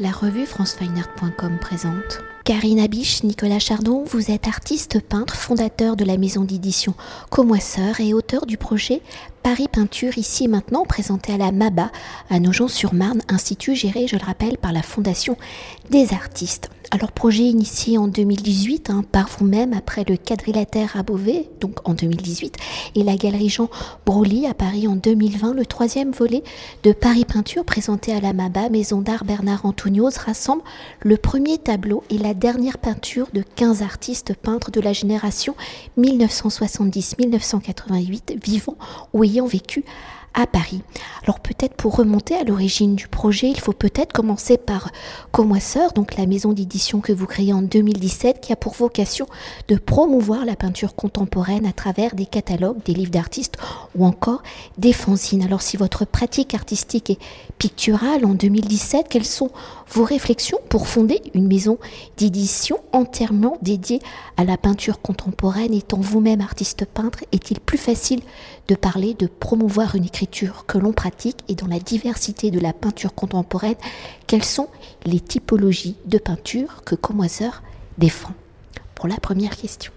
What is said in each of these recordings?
La revue francefineart.com présente. Karine Abiche, Nicolas Chardon, vous êtes artiste peintre, fondateur de la maison d'édition Comoisseur et auteur du projet Paris Peinture ici et maintenant présenté à la MABA à Nogent-sur-Marne, institut géré, je le rappelle, par la Fondation des artistes. Alors projet initié en 2018 hein, par vous-même après le quadrilatère à Beauvais, donc en 2018, et la galerie Jean Broly à Paris en 2020, le troisième volet de Paris Peinture présenté à la MABA, maison d'art Bernard Antonioz, rassemble le premier tableau et la dernière peinture de 15 artistes peintres de la génération 1970-1988 vivant ou ayant vécu Paris. Alors peut-être pour remonter à l'origine du projet, il faut peut-être commencer par Comoisseur, donc la maison d'édition que vous créez en 2017 qui a pour vocation de promouvoir la peinture contemporaine à travers des catalogues, des livres d'artistes ou encore des fanzines. Alors si votre pratique artistique est picturale en 2017, quelles sont vos réflexions pour fonder une maison d'édition entièrement dédiée à la peinture contemporaine. Étant vous-même artiste peintre, est-il plus facile de parler, de promouvoir une écriture que l'on pratique? Et dans la diversité de la peinture contemporaine, quelles sont les typologies de peinture que Comoiseur défend? Pour la première question.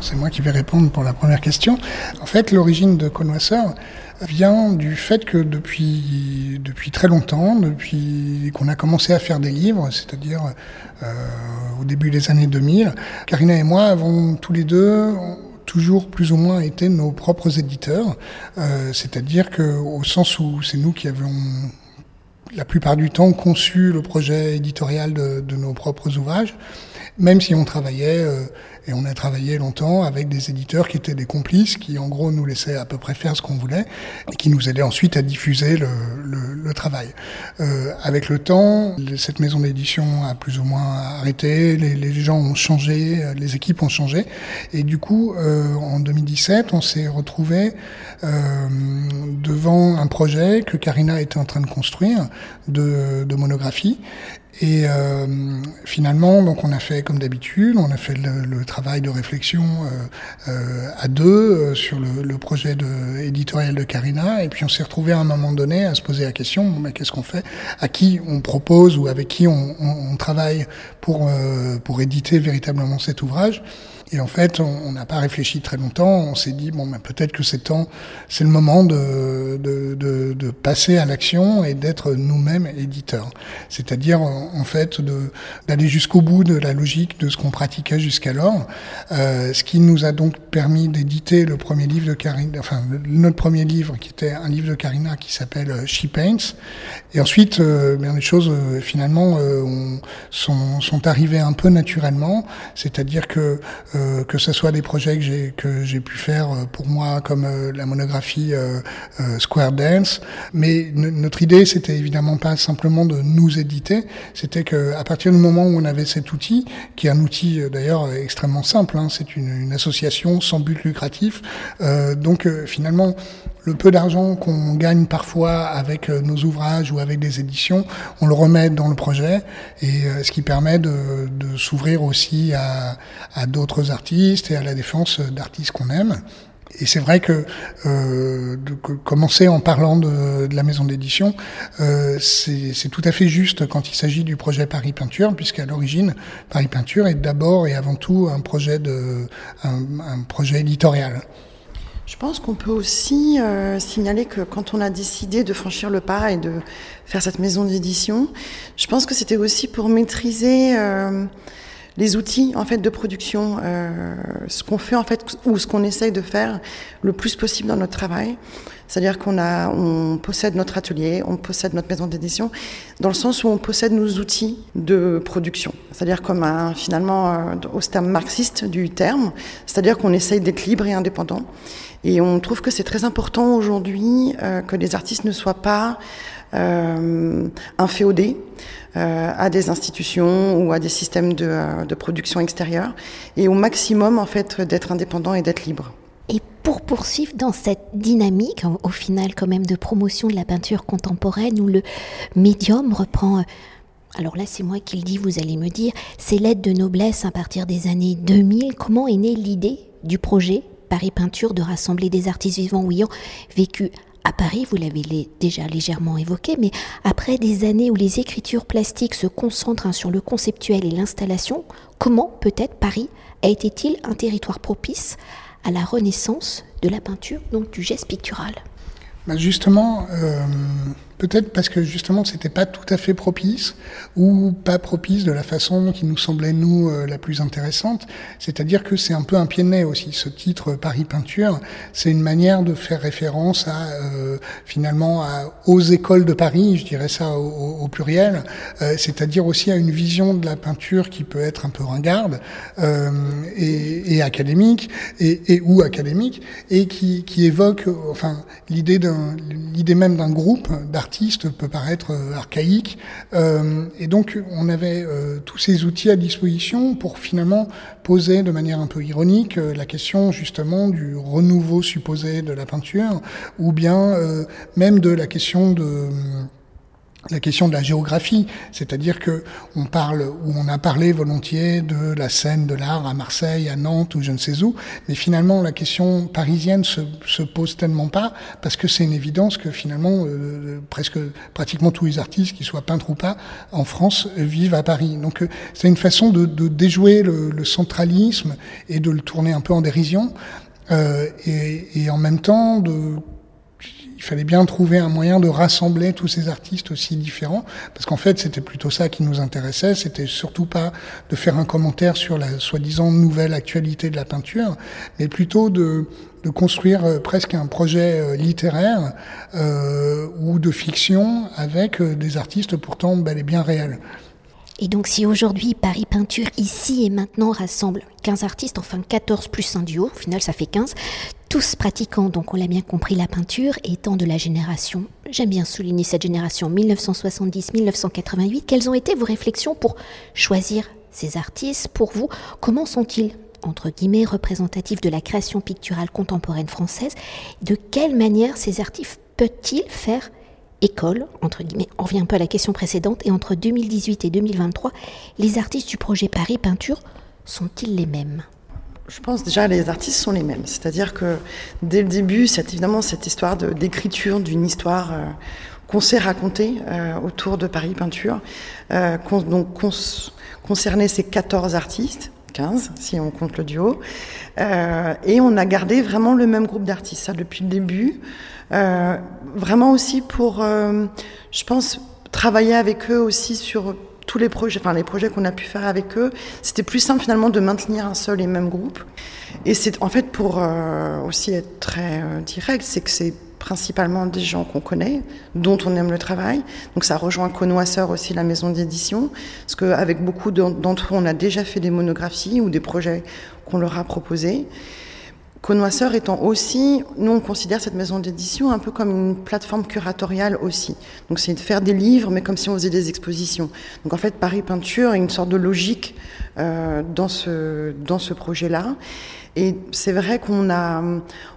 C'est moi qui vais répondre pour la première question. En fait, l'origine de Connoisseur vient du fait que depuis, très longtemps, depuis qu'on a commencé à faire des livres, c'est-à-dire euh, au début des années 2000, Karina et moi avons tous les deux toujours plus ou moins été nos propres éditeurs, euh, c'est-à-dire que au sens où c'est nous qui avions la plupart du temps conçu le projet éditorial de, de nos propres ouvrages, même si on travaillait euh, et on a travaillé longtemps avec des éditeurs qui étaient des complices, qui en gros nous laissaient à peu près faire ce qu'on voulait, et qui nous aidaient ensuite à diffuser le, le, le travail. Euh, avec le temps, cette maison d'édition a plus ou moins arrêté, les, les, gens ont changé, les équipes ont changé, et du coup, euh, en 2017, on s'est retrouvé euh, devant un projet que Karina était en train de construire de, monographie, et euh, finalement, donc on a fait comme d'habitude, on a fait le, travail de réflexion euh, euh, à deux sur le, projet de, éditorial de Carina, et puis on s'est retrouvé à un moment donné à se poser la question mais qu'est-ce qu'on fait? À qui on propose ou avec qui on, on, travaille pour pour éditer véritablement cet ouvrage? Et en fait, on n'a pas réfléchi très longtemps. On s'est dit bon, ben, peut-être que c'est le moment de, passer à l'action et d'être nous-mêmes éditeurs. C'est-à-dire en fait d'aller jusqu'au bout de la logique de ce qu'on pratiquait jusqu'alors. Euh, ce qui nous a donc permis d'éditer le premier livre de Karina, enfin notre premier livre qui était un livre de Karina qui s'appelle euh, She Paints. Et ensuite, euh, bien les choses finalement on, sont, sont arrivées un peu naturellement. C'est-à-dire que euh, que ce soit des projets que j'ai que j'ai pu faire euh, pour moi comme euh, la monographie Square Dance, mais notre idée c'était évidemment pas simplement de nous éditer, c'était que à partir du moment où on avait cet outil, qui est un outil d'ailleurs extrêmement simple, hein, c'est une, une, association sans but lucratif, donc finalement le peu d'argent qu'on gagne parfois avec nos ouvrages ou avec des éditions, on le remet dans le projet et ce qui permet de, s'ouvrir aussi à, d'autres artistes et à la défense d'artistes qu'on aime. Et c'est vrai que, euh, de, commencer en parlant de, la maison d'édition, euh, c'est tout à fait juste quand il s'agit du projet Paris Peinture, puisqu'à l'origine, Paris Peinture est d'abord et avant tout un projet, de, un projet éditorial. Je pense qu'on peut aussi euh, signaler que quand on a décidé de franchir le pas et de faire cette maison d'édition, je pense que c'était aussi pour maîtriser euh, les outils en fait de production, euh, ce qu'on fait en fait ou ce qu'on essaye de faire le plus possible dans notre travail. C'est-à-dire qu'on a, on possède notre atelier, on possède notre maison d'édition, dans le sens où on possède nos outils de production. C'est-à-dire comme un, finalement euh, au terme marxiste du terme, c'est-à-dire qu'on essaye d'être libre et indépendant. Et on trouve que c'est très important aujourd'hui euh, que les artistes ne soient pas inféodés euh, à des institutions ou à des systèmes de, euh, production extérieure, et au maximum en fait d'être indépendant et d'être libre. Et pour poursuivre dans cette dynamique, au final quand même de promotion de la peinture contemporaine, où le médium reprend... Alors là, c'est moi qui le dis, vous allez me dire, c'est l'aide de noblesse à partir des années 2000. Comment est née l'idée du projet Paris Peinture de rassembler des artistes vivants ou ayant vécu à Paris, vous l'avez déjà légèrement évoqué, mais après des années où les écritures plastiques se concentrent hein, sur le conceptuel et l'installation, comment peut-être Paris a été-il un territoire propice à la renaissance de la peinture, donc du geste pictural? Bah, Justement, euh, Peut-être parce que justement c'était pas tout à fait propice ou pas propice de la façon qui nous semblait nous euh, la plus intéressante. C'est-à-dire que c'est un peu un pied de nez aussi. Ce titre Paris peinture, c'est une manière de faire référence à euh, finalement à, aux écoles de Paris, je dirais ça au, au pluriel. Euh, c'est-à-dire aussi à une vision de la peinture qui peut être un peu ringarde et, et, académique et, et, ou académique et qui, qui évoque enfin l'idée d'un l'idée même d'un groupe d'artistes peut paraître euh, archaïque. Euh, et donc, on avait euh, tous ces outils à disposition pour finalement poser de manière un peu ironique la question justement du renouveau supposé de la peinture, ou bien même de la question de la question de la géographie, c'est-à-dire que on parle ou on a parlé volontiers de la scène de l'art à Marseille, à Nantes ou je ne sais où, mais finalement la question parisienne se, se pose tellement pas parce que c'est une évidence que finalement euh, presque pratiquement tous les artistes, qu'ils soient peintres ou pas, en France vivent à Paris. Donc euh, c'est une façon de, de déjouer le, le, centralisme et de le tourner un peu en dérision. Euh, et, et en même temps de il fallait bien trouver un moyen de rassembler tous ces artistes aussi différents, parce qu'en fait, c'était plutôt ça qui nous intéressait. C'était surtout pas de faire un commentaire sur la soi-disant nouvelle actualité de la peinture, mais plutôt de, construire euh, presque un projet euh, littéraire euh, ou de fiction avec des artistes pourtant bel et bien réels. Et donc si aujourd'hui Paris Peinture ici et maintenant rassemble 15 artistes, enfin 14 plus un duo, au final ça fait 15, tous pratiquant, donc on l'a bien compris, la peinture, étant de la génération, j'aime bien souligner cette génération 1970-1988, quelles ont été vos réflexions pour choisir ces artistes? Pour vous, comment sont-ils entre guillemets représentatifs de la création picturale contemporaine française? De quelle manière ces artistes peuvent-ils faire école, entre guillemets, on revient un peu à la question précédente, et entre 2018 et 2023, les artistes du projet Paris Peinture sont-ils les mêmes? Je pense déjà les artistes sont les mêmes. C'est-à-dire que dès le début, c'est évidemment cette histoire d'écriture d'une histoire euh, qu'on s'est racontée euh, autour de Paris Peinture, euh, donc concernait ces 14 artistes, 15 si on compte le duo, et on a gardé vraiment le même groupe d'artistes, ça depuis le début. Vraiment aussi pour, je pense, travailler avec eux aussi sur tous les projets, enfin les projets qu'on a pu faire avec eux, c'était plus simple finalement de maintenir un seul et même groupe. Et c'est en fait pour euh, aussi être très euh, direct, c'est que c'est principalement des gens qu'on connaît, dont on aime le travail. Donc ça rejoint Connoisseur aussi, la maison d'édition, parce qu'avec beaucoup d'entre eux, on a déjà fait des monographies ou des projets qu'on leur a proposés. Connoisseur étant aussi, nous on considère cette maison d'édition un peu comme une plateforme curatoriale aussi. Donc c'est de faire des livres, mais comme si on faisait des expositions. Donc en fait, Paris Peinture est une sorte de logique euh, dans ce, dans ce projet-là. Et c'est vrai qu'on a,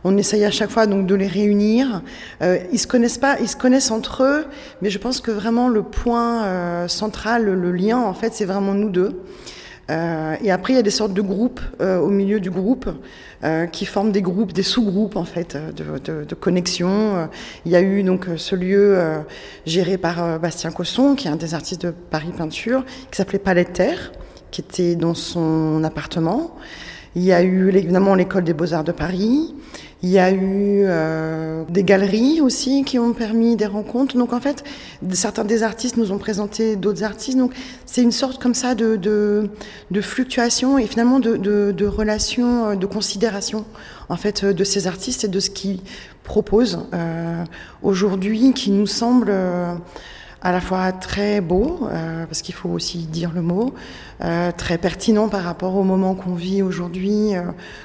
on essaye à chaque fois donc de les réunir. Euh, ils se connaissent pas, ils se connaissent entre eux, mais je pense que vraiment le point euh, central, le lien en fait, c'est vraiment nous deux. Euh, et après, il y a des sortes de groupes euh, au milieu du groupe euh, qui forment des groupes, des sous-groupes en fait de, de, connexion. Il y a eu donc ce lieu géré par Bastien Cosson, qui est un des artistes de Paris Peinture, qui s'appelait Palais Terre, qui était dans son appartement. Il y a eu évidemment l'école des beaux-arts de Paris. Il y a eu euh, des galeries aussi qui ont permis des rencontres. Donc en fait, certains des artistes nous ont présenté d'autres artistes. Donc c'est une sorte comme ça de, de, de fluctuation et finalement de, de, de relation, de considération en fait de ces artistes et de ce qu'ils proposent euh, aujourd'hui, qui nous semble euh, à la fois très beau, euh, parce qu'il faut aussi dire le mot, euh, très pertinent par rapport au moment qu'on vit aujourd'hui, euh,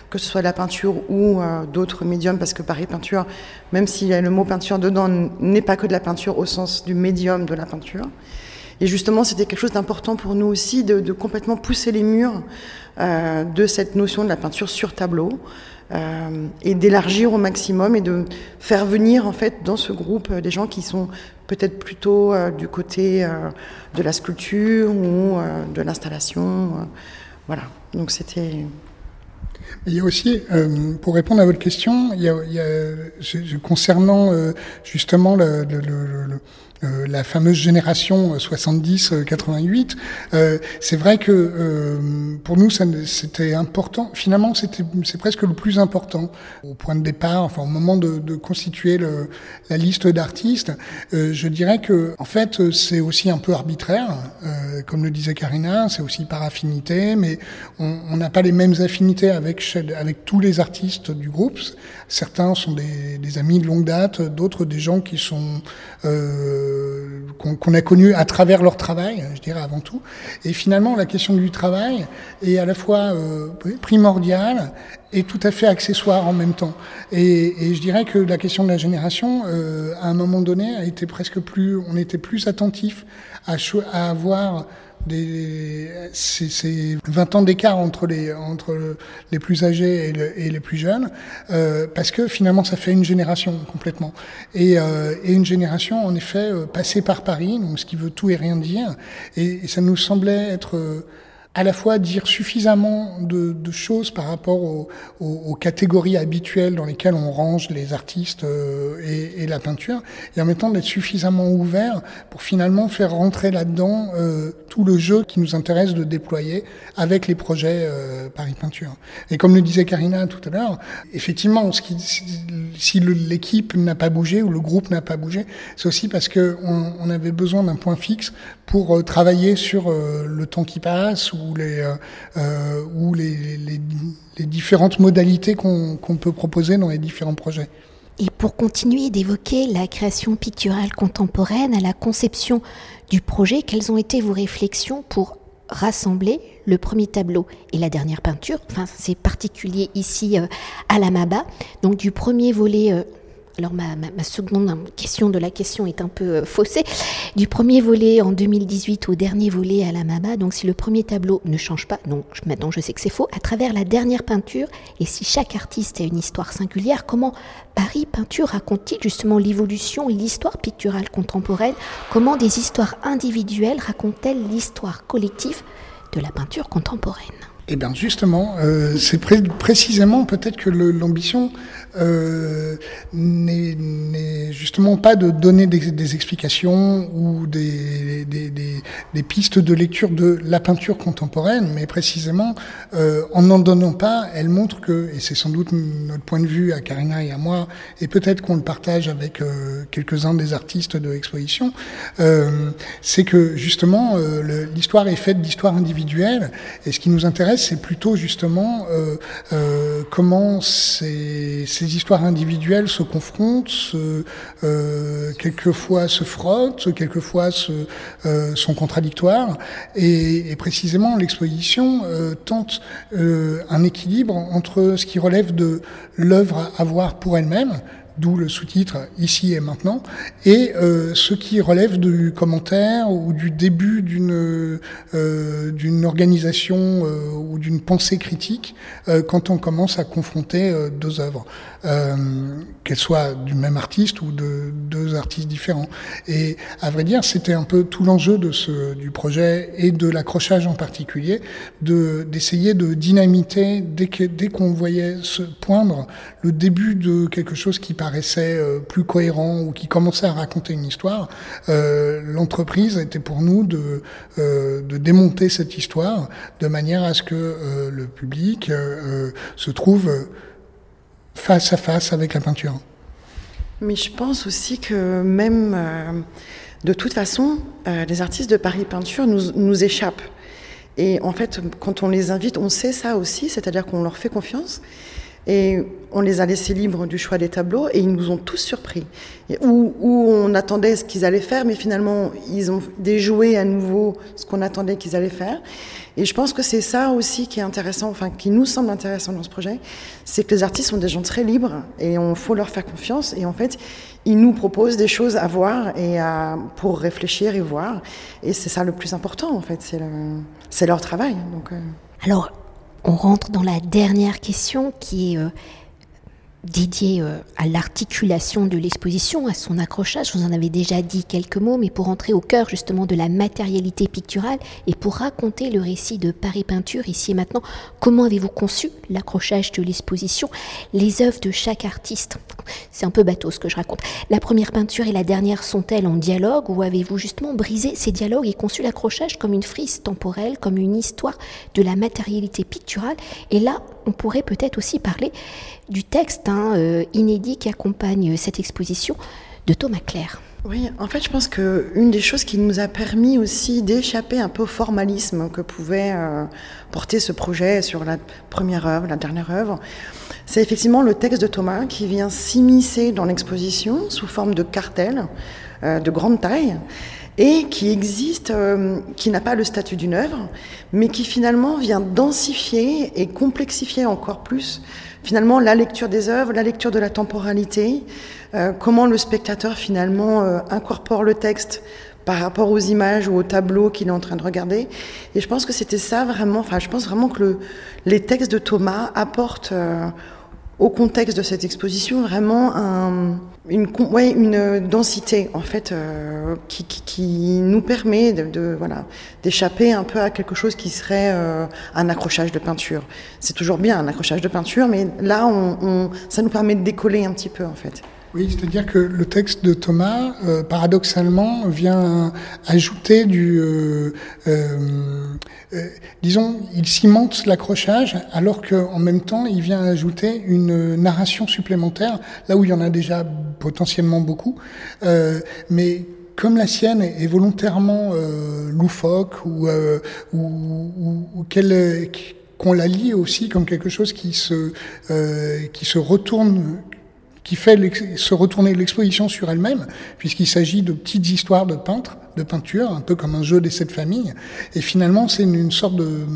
que ce soit la peinture ou euh, d'autres médiums, parce que Paris Peinture, même s'il y a le mot peinture dedans, n'est pas que de la peinture au sens du médium de la peinture. Et justement, c'était quelque chose d'important pour nous aussi de, de, complètement pousser les murs euh, de cette notion de la peinture sur tableau. Euh, et d'élargir au maximum et de faire venir en fait dans ce groupe des gens qui sont peut-être plutôt euh, du côté euh, de la sculpture ou euh, de l'installation. voilà, donc c'était Il y a aussi, euh, pour répondre à votre question, il y a, il y a concernant euh, justement le, le, le, euh, la fameuse génération 70-88. Euh, c'est vrai que euh, pour nous, c'était important. Finalement, c'est presque le plus important au point de départ, enfin au moment de, de constituer la liste d'artistes. je dirais que en fait, c'est aussi un peu arbitraire, comme le disait Karina. C'est aussi par affinité, mais on n'a pas les mêmes affinités avec avec tous les artistes du groupe. Certains sont des, amis de longue date, d'autres des gens qui sont euh, qu'on a connus à travers leur travail, je dirais avant tout. Et finalement, la question du travail est à la fois euh, primordiale et tout à fait accessoire en même temps. Et, je dirais que la question de la génération, euh, à un moment donné, a été presque plus, on était plus attentif à avoir c'est 20 ans d'écart entre les, entre les plus âgés et, les plus jeunes, euh, parce que finalement ça fait une génération complètement. Et, euh, et une génération en effet euh, passée par Paris, donc ce qui veut tout et rien dire, et, et ça nous semblait être à la fois dire suffisamment de, de choses par rapport aux, aux, catégories habituelles dans lesquelles on range les artistes euh, et, et, la peinture, et en même temps d'être suffisamment ouvert pour finalement faire rentrer là-dedans euh, tout le jeu qui nous intéresse de déployer avec les projets euh, Paris Peinture. Et comme le disait Karina tout à l'heure, effectivement, si l'équipe n'a pas bougé ou le groupe n'a pas bougé, c'est aussi parce que on, avait besoin d'un point fixe pour travailler sur le temps qui passe ou les, euh, euh, ou les, les, différentes modalités qu'on peut proposer dans les différents projets. Et pour continuer d'évoquer la création picturale contemporaine à la conception du projet, quelles ont été vos réflexions pour rassembler le premier tableau et la dernière peinture? Enfin, c'est particulier ici euh, à la Maba. Donc du premier volet alors ma, seconde question de la question est un peu euh, faussée. Du premier volet en 2018 au dernier volet à la Mama, donc si le premier tableau ne change pas, donc maintenant je sais que c'est faux, à travers la dernière peinture, et si chaque artiste a une histoire singulière, comment Paris Peinture raconte-t-il justement l'évolution et l'histoire picturale contemporaine? Comment des histoires individuelles racontent-elles l'histoire collective de la peinture contemporaine? Eh bien justement, euh, c'est précisément peut-être que l'ambition euh, n'est justement pas de donner des, des explications ou des, des, des, pistes de lecture de la peinture contemporaine, mais précisément, euh, en n'en donnant pas, elle montre que, et c'est sans doute notre point de vue à Karina et à moi, et peut-être qu'on le partage avec euh, quelques-uns des artistes de l'exposition, euh, c'est que justement, euh, l'histoire est faite d'histoires individuelles, et ce qui nous intéresse, c'est plutôt justement comment ces, ces les histoires individuelles se confrontent, euh, quelquefois se frottent, quelquefois euh, sont contradictoires. Et, et précisément, l'exposition euh, tente euh, un équilibre entre ce qui relève de l'œuvre à voir pour elle-même, d'où le sous-titre ici et maintenant, et euh, ce qui relève du commentaire ou du début d'une euh, d'une organisation euh, ou d'une pensée critique euh, quand on commence à confronter deux œuvres, qu'elles soient du même artiste ou de deux artistes différents. Et à vrai dire, c'était un peu tout l'enjeu de ce du projet et de l'accrochage en particulier, de d'essayer de dynamiter dès que dès qu'on voyait se poindre le début de quelque chose qui paraissait euh, plus cohérent ou qui commençait à raconter une histoire, euh, l'entreprise était pour nous de, euh, de démonter cette histoire de manière à ce que le public se trouve face à face avec la peinture. Mais je pense aussi que même de toute façon, les artistes de Paris Peinture nous, nous échappent. Et en fait, quand on les invite, on sait ça aussi, c'est-à-dire qu'on leur fait confiance. Et on les a laissés libres du choix des tableaux et ils nous ont tous surpris. Où, on attendait ce qu'ils allaient faire, mais finalement, ils ont déjoué à nouveau ce qu'on attendait qu'ils allaient faire. Et je pense que c'est ça aussi qui est intéressant, enfin, qui nous semble intéressant dans ce projet, c'est que les artistes sont des gens très libres et on faut leur faire confiance. Et en fait, ils nous proposent des choses à voir et à, pour réfléchir et voir. Et c'est ça le plus important, en fait. C'est, le, leur travail. Donc, euh... Alors, on rentre dans la dernière question qui est euh, dédié euh, à l'articulation de l'exposition, à son accrochage. Vous en avez déjà dit quelques mots, mais pour entrer au cœur justement de la matérialité picturale et pour raconter le récit de Paris Peinture ici et maintenant, comment avez-vous conçu l'accrochage de l'exposition, les œuvres de chaque artiste? C'est un peu bateau ce que je raconte. La première peinture et la dernière sont-elles en dialogue ou avez-vous justement brisé ces dialogues et conçu l'accrochage comme une frise temporelle, comme une histoire de la matérialité picturale? Et là, on pourrait peut-être aussi parler du texte hein, euh, inédit qui accompagne cette exposition de Thomas Claire. Oui, en fait, je pense qu'une des choses qui nous a permis aussi d'échapper un peu au formalisme que pouvait euh, porter ce projet sur la première œuvre, la dernière œuvre, c'est effectivement le texte de Thomas qui vient s'immiscer dans l'exposition sous forme de cartel euh, de grande taille et qui existe, euh, qui n'a pas le statut d'une œuvre, mais qui finalement vient densifier et complexifier encore plus finalement la lecture des œuvres, la lecture de la temporalité, euh, comment le spectateur finalement euh, incorpore le texte par rapport aux images ou aux tableaux qu'il est en train de regarder. Et je pense que c'était ça vraiment, enfin je pense vraiment que le, les textes de Thomas apportent au contexte de cette exposition vraiment une, densité en fait euh, qui, nous permet de, voilà d'échapper un peu à quelque chose qui serait euh, un accrochage de peinture. C'est toujours bien un accrochage de peinture, mais là ça nous permet de décoller un petit peu en fait. Oui, c'est-à-dire que le texte de Thomas, euh, paradoxalement, vient ajouter du, euh, euh, disons, il cimente l'accrochage, alors qu'en même temps, il vient ajouter une narration supplémentaire, là où il y en a déjà potentiellement beaucoup, mais comme la sienne est volontairement loufoque ou, qu'elle qu'on la lit aussi comme quelque chose qui se qui se retourne qui fait se retourner l'exposition sur elle-même, puisqu'il s'agit de petites histoires de peintres, de peinture, un peu comme un jeu des sept familles. Et finalement, c'est une, sorte de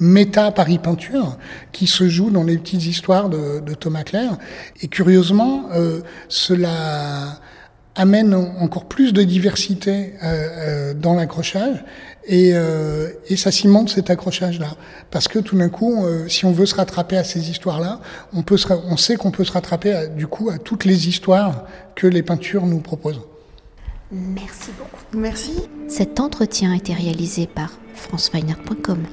méta Paris peinture qui se joue dans les petites histoires de, Thomas Claire. Et curieusement, euh, cela amène encore plus de diversité euh, euh, dans l'accrochage et, euh, et, ça cimente cet accrochage-là. Parce que tout d'un coup, euh, si on veut se rattraper à ces histoires-là, on, peut on sait qu'on peut se rattraper à, du coup à toutes les histoires que les peintures nous proposent. Merci beaucoup. Merci. Cet entretien a été réalisé par franceweiner.com.